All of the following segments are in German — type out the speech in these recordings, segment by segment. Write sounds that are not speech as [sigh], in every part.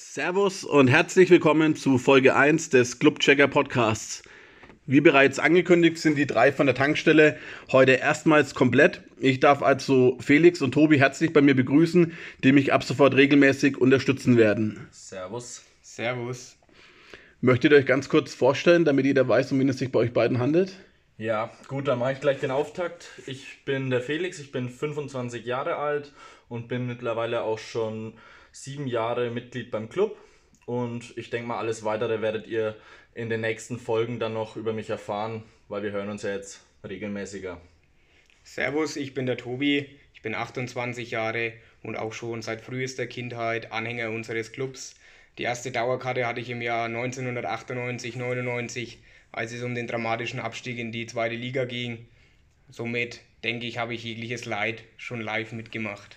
Servus und herzlich willkommen zu Folge 1 des Clubchecker Podcasts. Wie bereits angekündigt sind die drei von der Tankstelle heute erstmals komplett. Ich darf also Felix und Tobi herzlich bei mir begrüßen, die mich ab sofort regelmäßig unterstützen werden. Servus. Servus. Möchtet ihr euch ganz kurz vorstellen, damit jeder weiß, um wen es sich bei euch beiden handelt? Ja, gut, dann mache ich gleich den Auftakt. Ich bin der Felix, ich bin 25 Jahre alt und bin mittlerweile auch schon sieben Jahre Mitglied beim Club. Und ich denke mal, alles weitere werdet ihr in den nächsten Folgen dann noch über mich erfahren, weil wir hören uns ja jetzt regelmäßiger. Servus, ich bin der Tobi, ich bin 28 Jahre und auch schon seit frühester Kindheit Anhänger unseres Clubs. Die erste Dauerkarte hatte ich im Jahr 1998, 99, als es um den dramatischen Abstieg in die zweite Liga ging. Somit denke ich, habe ich jegliches Leid schon live mitgemacht.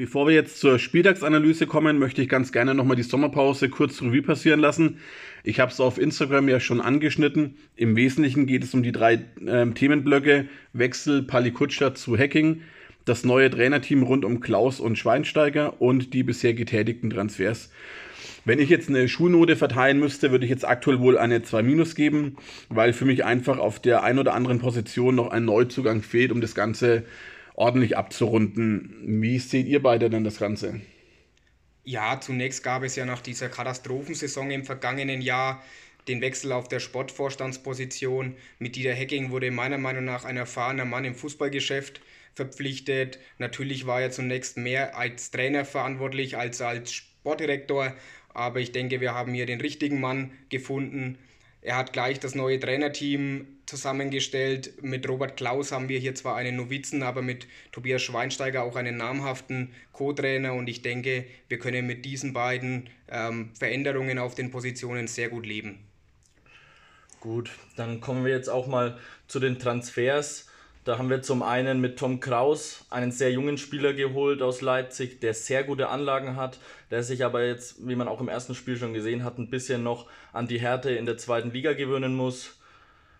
Bevor wir jetzt zur Spieltagsanalyse kommen, möchte ich ganz gerne nochmal die Sommerpause kurz Revue passieren lassen. Ich habe es auf Instagram ja schon angeschnitten. Im Wesentlichen geht es um die drei äh, Themenblöcke Wechsel Palikutscher zu Hacking, das neue Trainerteam rund um Klaus und Schweinsteiger und die bisher getätigten Transfers. Wenn ich jetzt eine Schulnote verteilen müsste, würde ich jetzt aktuell wohl eine 2- geben, weil für mich einfach auf der ein oder anderen Position noch ein Neuzugang fehlt, um das Ganze ordentlich abzurunden. Wie seht ihr beide denn das Ganze? Ja, zunächst gab es ja nach dieser Katastrophensaison im vergangenen Jahr den Wechsel auf der Sportvorstandsposition. Mit Dieter Hecking wurde meiner Meinung nach ein erfahrener Mann im Fußballgeschäft verpflichtet. Natürlich war er zunächst mehr als Trainer verantwortlich als als Sportdirektor, aber ich denke, wir haben hier den richtigen Mann gefunden. Er hat gleich das neue Trainerteam zusammengestellt. Mit Robert Klaus haben wir hier zwar einen Novizen, aber mit Tobias Schweinsteiger auch einen namhaften Co-Trainer. Und ich denke, wir können mit diesen beiden ähm, Veränderungen auf den Positionen sehr gut leben. Gut, dann kommen wir jetzt auch mal zu den Transfers. Da haben wir zum einen mit Tom Kraus einen sehr jungen Spieler geholt aus Leipzig, der sehr gute Anlagen hat, der sich aber jetzt, wie man auch im ersten Spiel schon gesehen hat, ein bisschen noch an die Härte in der zweiten Liga gewöhnen muss.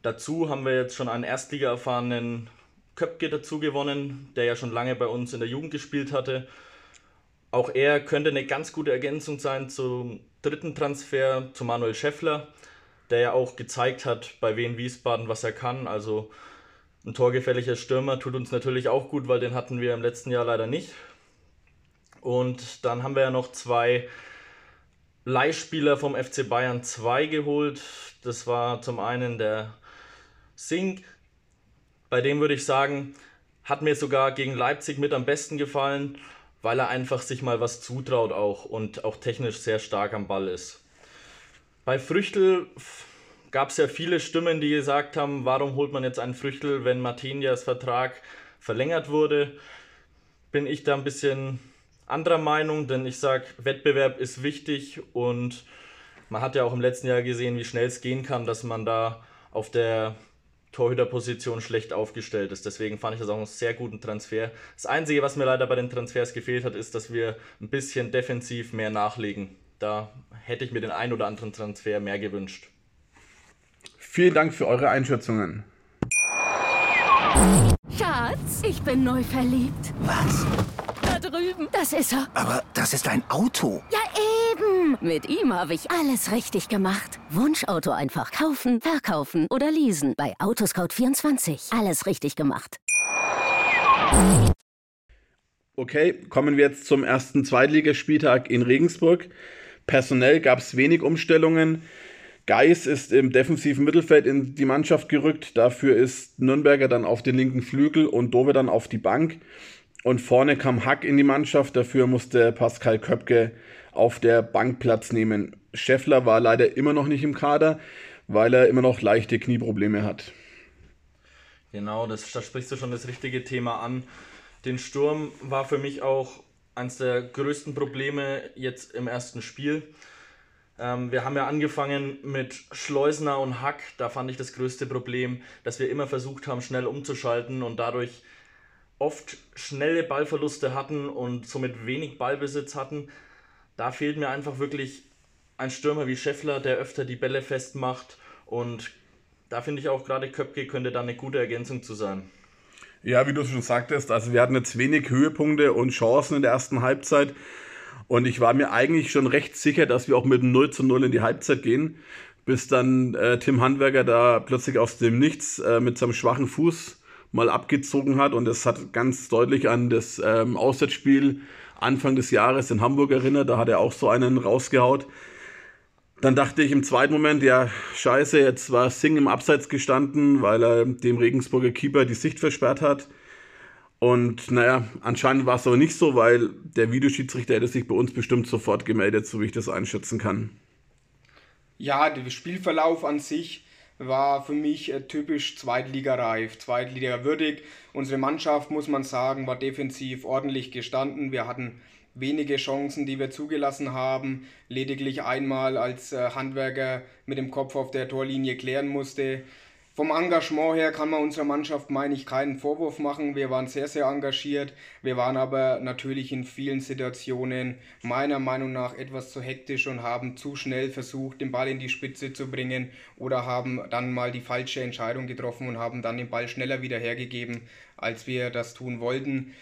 Dazu haben wir jetzt schon einen Erstliga-erfahrenen Köpke dazu gewonnen, der ja schon lange bei uns in der Jugend gespielt hatte. Auch er könnte eine ganz gute Ergänzung sein zum dritten Transfer, zu Manuel Scheffler, der ja auch gezeigt hat bei Wien Wiesbaden, was er kann. Also ein torgefälliger Stürmer tut uns natürlich auch gut, weil den hatten wir im letzten Jahr leider nicht. Und dann haben wir ja noch zwei Leihspieler vom FC Bayern 2 geholt. Das war zum einen der Sink. Bei dem würde ich sagen, hat mir sogar gegen Leipzig mit am besten gefallen, weil er einfach sich mal was zutraut auch und auch technisch sehr stark am Ball ist. Bei Früchtel gab es ja viele Stimmen, die gesagt haben, warum holt man jetzt einen Früchtel, wenn Martinias Vertrag verlängert wurde. Bin ich da ein bisschen anderer Meinung, denn ich sage, Wettbewerb ist wichtig und man hat ja auch im letzten Jahr gesehen, wie schnell es gehen kann, dass man da auf der Torhüterposition schlecht aufgestellt ist. Deswegen fand ich das auch einen sehr guten Transfer. Das Einzige, was mir leider bei den Transfers gefehlt hat, ist, dass wir ein bisschen defensiv mehr nachlegen. Da hätte ich mir den ein oder anderen Transfer mehr gewünscht. Vielen Dank für eure Einschätzungen. Schatz, ich bin neu verliebt. Was? Da drüben. Das ist er. Aber das ist ein Auto. Ja, eben. Mit ihm habe ich alles richtig gemacht. Wunschauto einfach kaufen, verkaufen oder leasen. Bei Autoscout24. Alles richtig gemacht. Okay, kommen wir jetzt zum ersten Zweitligaspieltag in Regensburg. Personell gab es wenig Umstellungen. Geis ist im defensiven Mittelfeld in die Mannschaft gerückt. Dafür ist Nürnberger dann auf den linken Flügel und Dove dann auf die Bank. Und vorne kam Hack in die Mannschaft. Dafür musste Pascal Köpke auf der Bank Platz nehmen. Scheffler war leider immer noch nicht im Kader, weil er immer noch leichte Knieprobleme hat. Genau, das, da sprichst du schon das richtige Thema an. Den Sturm war für mich auch eines der größten Probleme jetzt im ersten Spiel. Ähm, wir haben ja angefangen mit Schleusner und Hack. Da fand ich das größte Problem, dass wir immer versucht haben, schnell umzuschalten und dadurch oft schnelle Ballverluste hatten und somit wenig Ballbesitz hatten. Da fehlt mir einfach wirklich ein Stürmer wie Scheffler, der öfter die Bälle festmacht und da finde ich auch gerade Köpke könnte da eine gute Ergänzung zu sein. Ja, wie du schon sagtest, also wir hatten jetzt wenig Höhepunkte und Chancen in der ersten Halbzeit. Und ich war mir eigentlich schon recht sicher, dass wir auch mit 0 zu 0 in die Halbzeit gehen, bis dann äh, Tim Handwerker da plötzlich aus dem Nichts äh, mit seinem schwachen Fuß mal abgezogen hat. Und das hat ganz deutlich an das ähm, Auswärtsspiel Anfang des Jahres in Hamburg erinnert. Da hat er auch so einen rausgehaut. Dann dachte ich im zweiten Moment, ja, scheiße, jetzt war Singh im Abseits gestanden, weil er dem Regensburger Keeper die Sicht versperrt hat. Und naja, anscheinend war es aber nicht so, weil der Videoschiedsrichter hätte sich bei uns bestimmt sofort gemeldet, so wie ich das einschätzen kann. Ja, der Spielverlauf an sich war für mich äh, typisch Zweitligareif, Zweitliga-würdig. Unsere Mannschaft, muss man sagen, war defensiv ordentlich gestanden. Wir hatten wenige Chancen, die wir zugelassen haben. Lediglich einmal, als äh, Handwerker mit dem Kopf auf der Torlinie klären musste. Vom Engagement her kann man unserer Mannschaft, meine ich, keinen Vorwurf machen. Wir waren sehr, sehr engagiert. Wir waren aber natürlich in vielen Situationen meiner Meinung nach etwas zu hektisch und haben zu schnell versucht, den Ball in die Spitze zu bringen oder haben dann mal die falsche Entscheidung getroffen und haben dann den Ball schneller wieder hergegeben, als wir das tun wollten.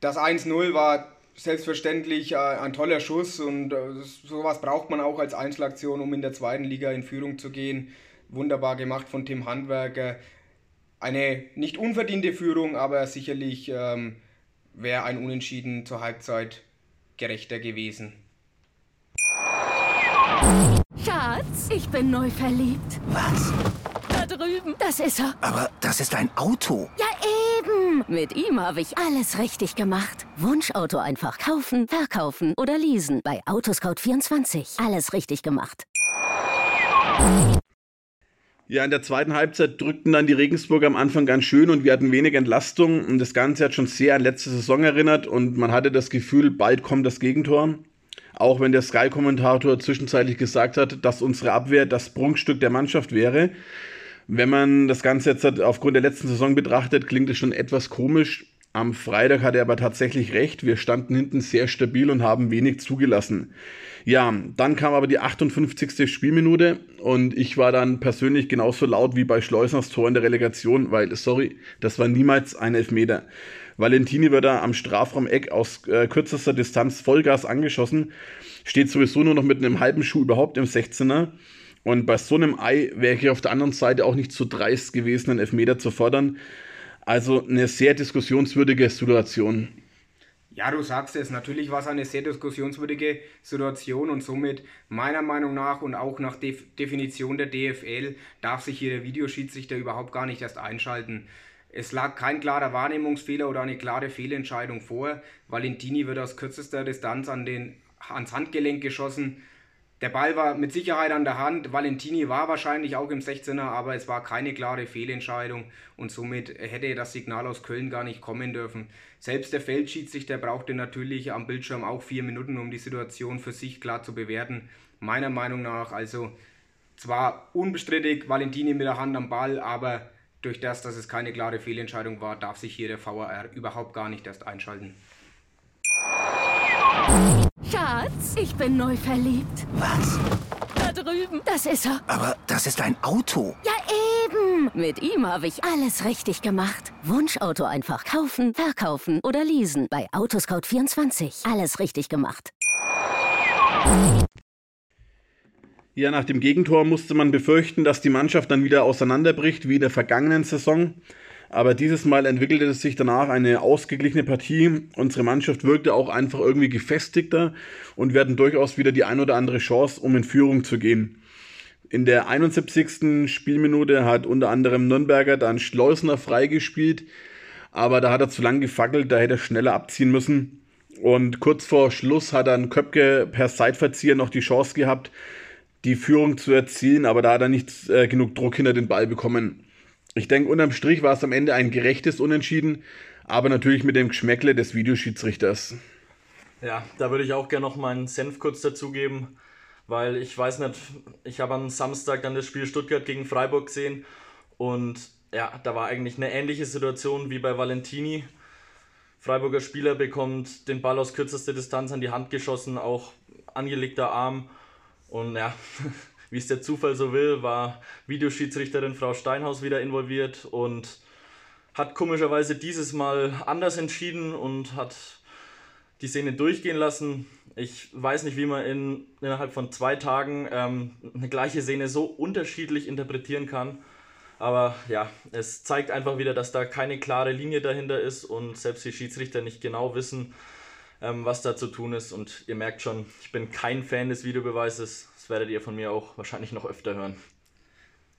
Das 1-0 war selbstverständlich äh, ein toller Schuss und äh, sowas braucht man auch als Einzelaktion, um in der zweiten Liga in Führung zu gehen wunderbar gemacht von Tim Handwerker. Eine nicht unverdiente Führung, aber sicherlich ähm, wäre ein Unentschieden zur Halbzeit gerechter gewesen. Schatz, ich bin neu verliebt. Was? Da drüben. Das ist er. Aber das ist ein Auto. Ja, eben. Mit ihm habe ich alles richtig gemacht. Wunschauto einfach kaufen, verkaufen oder leasen. Bei Autoscout24. Alles richtig gemacht. Ja, in der zweiten Halbzeit drückten dann die Regensburger am Anfang ganz schön und wir hatten wenig Entlastung. Und das Ganze hat schon sehr an letzte Saison erinnert und man hatte das Gefühl, bald kommt das Gegentor. Auch wenn der Sky-Kommentator zwischenzeitlich gesagt hat, dass unsere Abwehr das Prunkstück der Mannschaft wäre. Wenn man das Ganze jetzt aufgrund der letzten Saison betrachtet, klingt es schon etwas komisch. Am Freitag hat er aber tatsächlich recht. Wir standen hinten sehr stabil und haben wenig zugelassen. Ja, dann kam aber die 58. Spielminute und ich war dann persönlich genauso laut wie bei Schleusners Tor in der Relegation, weil, sorry, das war niemals ein Elfmeter. Valentini wird da am Strafraum-Eck aus äh, kürzester Distanz Vollgas angeschossen, steht sowieso nur noch mit einem halben Schuh überhaupt im 16er. Und bei so einem Ei wäre ich auf der anderen Seite auch nicht so dreist gewesen, einen Elfmeter zu fordern. Also eine sehr diskussionswürdige Situation. Ja, du sagst es, natürlich war es eine sehr diskussionswürdige Situation und somit meiner Meinung nach und auch nach Def Definition der DFL darf sich hier der Videoschiedsrichter überhaupt gar nicht erst einschalten. Es lag kein klarer Wahrnehmungsfehler oder eine klare Fehlentscheidung vor. Valentini wird aus kürzester Distanz an den, ans Handgelenk geschossen. Der Ball war mit Sicherheit an der Hand. Valentini war wahrscheinlich auch im 16er, aber es war keine klare Fehlentscheidung und somit hätte das Signal aus Köln gar nicht kommen dürfen. Selbst der Feldschiedsrichter brauchte natürlich am Bildschirm auch vier Minuten, um die Situation für sich klar zu bewerten. Meiner Meinung nach also zwar unbestrittig Valentini mit der Hand am Ball, aber durch das, dass es keine klare Fehlentscheidung war, darf sich hier der VAR überhaupt gar nicht erst einschalten. Schatz, ich bin neu verliebt. Was? Da drüben. Das ist er. Aber das ist ein Auto. Ja, eben. Mit ihm habe ich alles richtig gemacht. Wunschauto einfach kaufen, verkaufen oder leasen. Bei Autoscout24. Alles richtig gemacht. Ja, nach dem Gegentor musste man befürchten, dass die Mannschaft dann wieder auseinanderbricht wie in der vergangenen Saison. Aber dieses Mal entwickelte es sich danach eine ausgeglichene Partie. Unsere Mannschaft wirkte auch einfach irgendwie gefestigter und wir hatten durchaus wieder die ein oder andere Chance, um in Führung zu gehen. In der 71. Spielminute hat unter anderem Nürnberger dann Schleusner freigespielt, aber da hat er zu lang gefackelt, da hätte er schneller abziehen müssen. Und kurz vor Schluss hat dann Köpke per Seitverzieher noch die Chance gehabt, die Führung zu erzielen, aber da hat er nicht äh, genug Druck hinter den Ball bekommen. Ich denke, unterm Strich war es am Ende ein gerechtes Unentschieden, aber natürlich mit dem Geschmäckle des Videoschiedsrichters. Ja, da würde ich auch gerne noch meinen Senf kurz dazugeben, weil ich weiß nicht, ich habe am Samstag dann das Spiel Stuttgart gegen Freiburg gesehen und ja, da war eigentlich eine ähnliche Situation wie bei Valentini. Freiburger Spieler bekommt den Ball aus kürzester Distanz an die Hand geschossen, auch angelegter Arm. Und ja, [laughs] wie es der Zufall so will, war Videoschiedsrichterin Frau Steinhaus wieder involviert und hat komischerweise dieses Mal anders entschieden und hat die Szene durchgehen lassen. Ich weiß nicht, wie man in, innerhalb von zwei Tagen ähm, eine gleiche Szene so unterschiedlich interpretieren kann. Aber ja, es zeigt einfach wieder, dass da keine klare Linie dahinter ist und selbst die Schiedsrichter nicht genau wissen, ähm, was da zu tun ist. Und ihr merkt schon, ich bin kein Fan des Videobeweises. Das werdet ihr von mir auch wahrscheinlich noch öfter hören.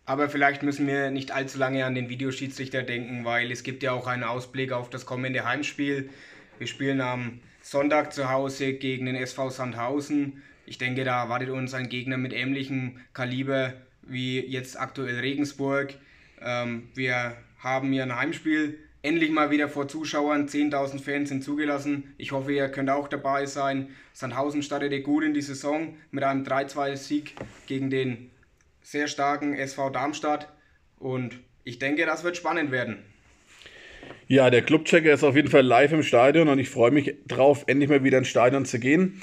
Aber vielleicht müssen wir nicht allzu lange an den Videoschiedsrichter denken, weil es gibt ja auch einen Ausblick auf das kommende Heimspiel. Wir spielen am Sonntag zu Hause gegen den SV Sandhausen. Ich denke, da erwartet uns ein Gegner mit ähnlichem Kaliber wie jetzt aktuell Regensburg. Ähm, wir haben hier ein Heimspiel endlich mal wieder vor Zuschauern. 10.000 Fans sind zugelassen. Ich hoffe, ihr könnt auch dabei sein. Sandhausen startete gut in die Saison mit einem 3-2-Sieg gegen den sehr starken SV Darmstadt. Und ich denke, das wird spannend werden. Ja, der Clubchecker ist auf jeden Fall live im Stadion und ich freue mich drauf, endlich mal wieder ins Stadion zu gehen.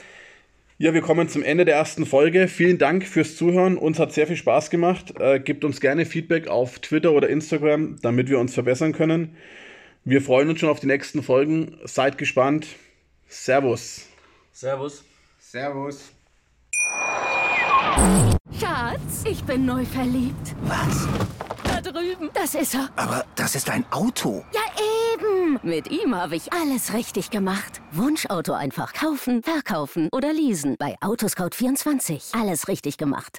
Ja, wir kommen zum Ende der ersten Folge. Vielen Dank fürs Zuhören. Uns hat sehr viel Spaß gemacht. Äh, gebt uns gerne Feedback auf Twitter oder Instagram, damit wir uns verbessern können. Wir freuen uns schon auf die nächsten Folgen. Seid gespannt. Servus. Servus. Servus. Schatz, ich bin neu verliebt. Was? Da drüben. Das ist er. Aber das ist ein Auto. Ja, eben. Mit ihm habe ich alles richtig gemacht. Wunschauto einfach kaufen, verkaufen oder leasen. Bei Autoscout24. Alles richtig gemacht.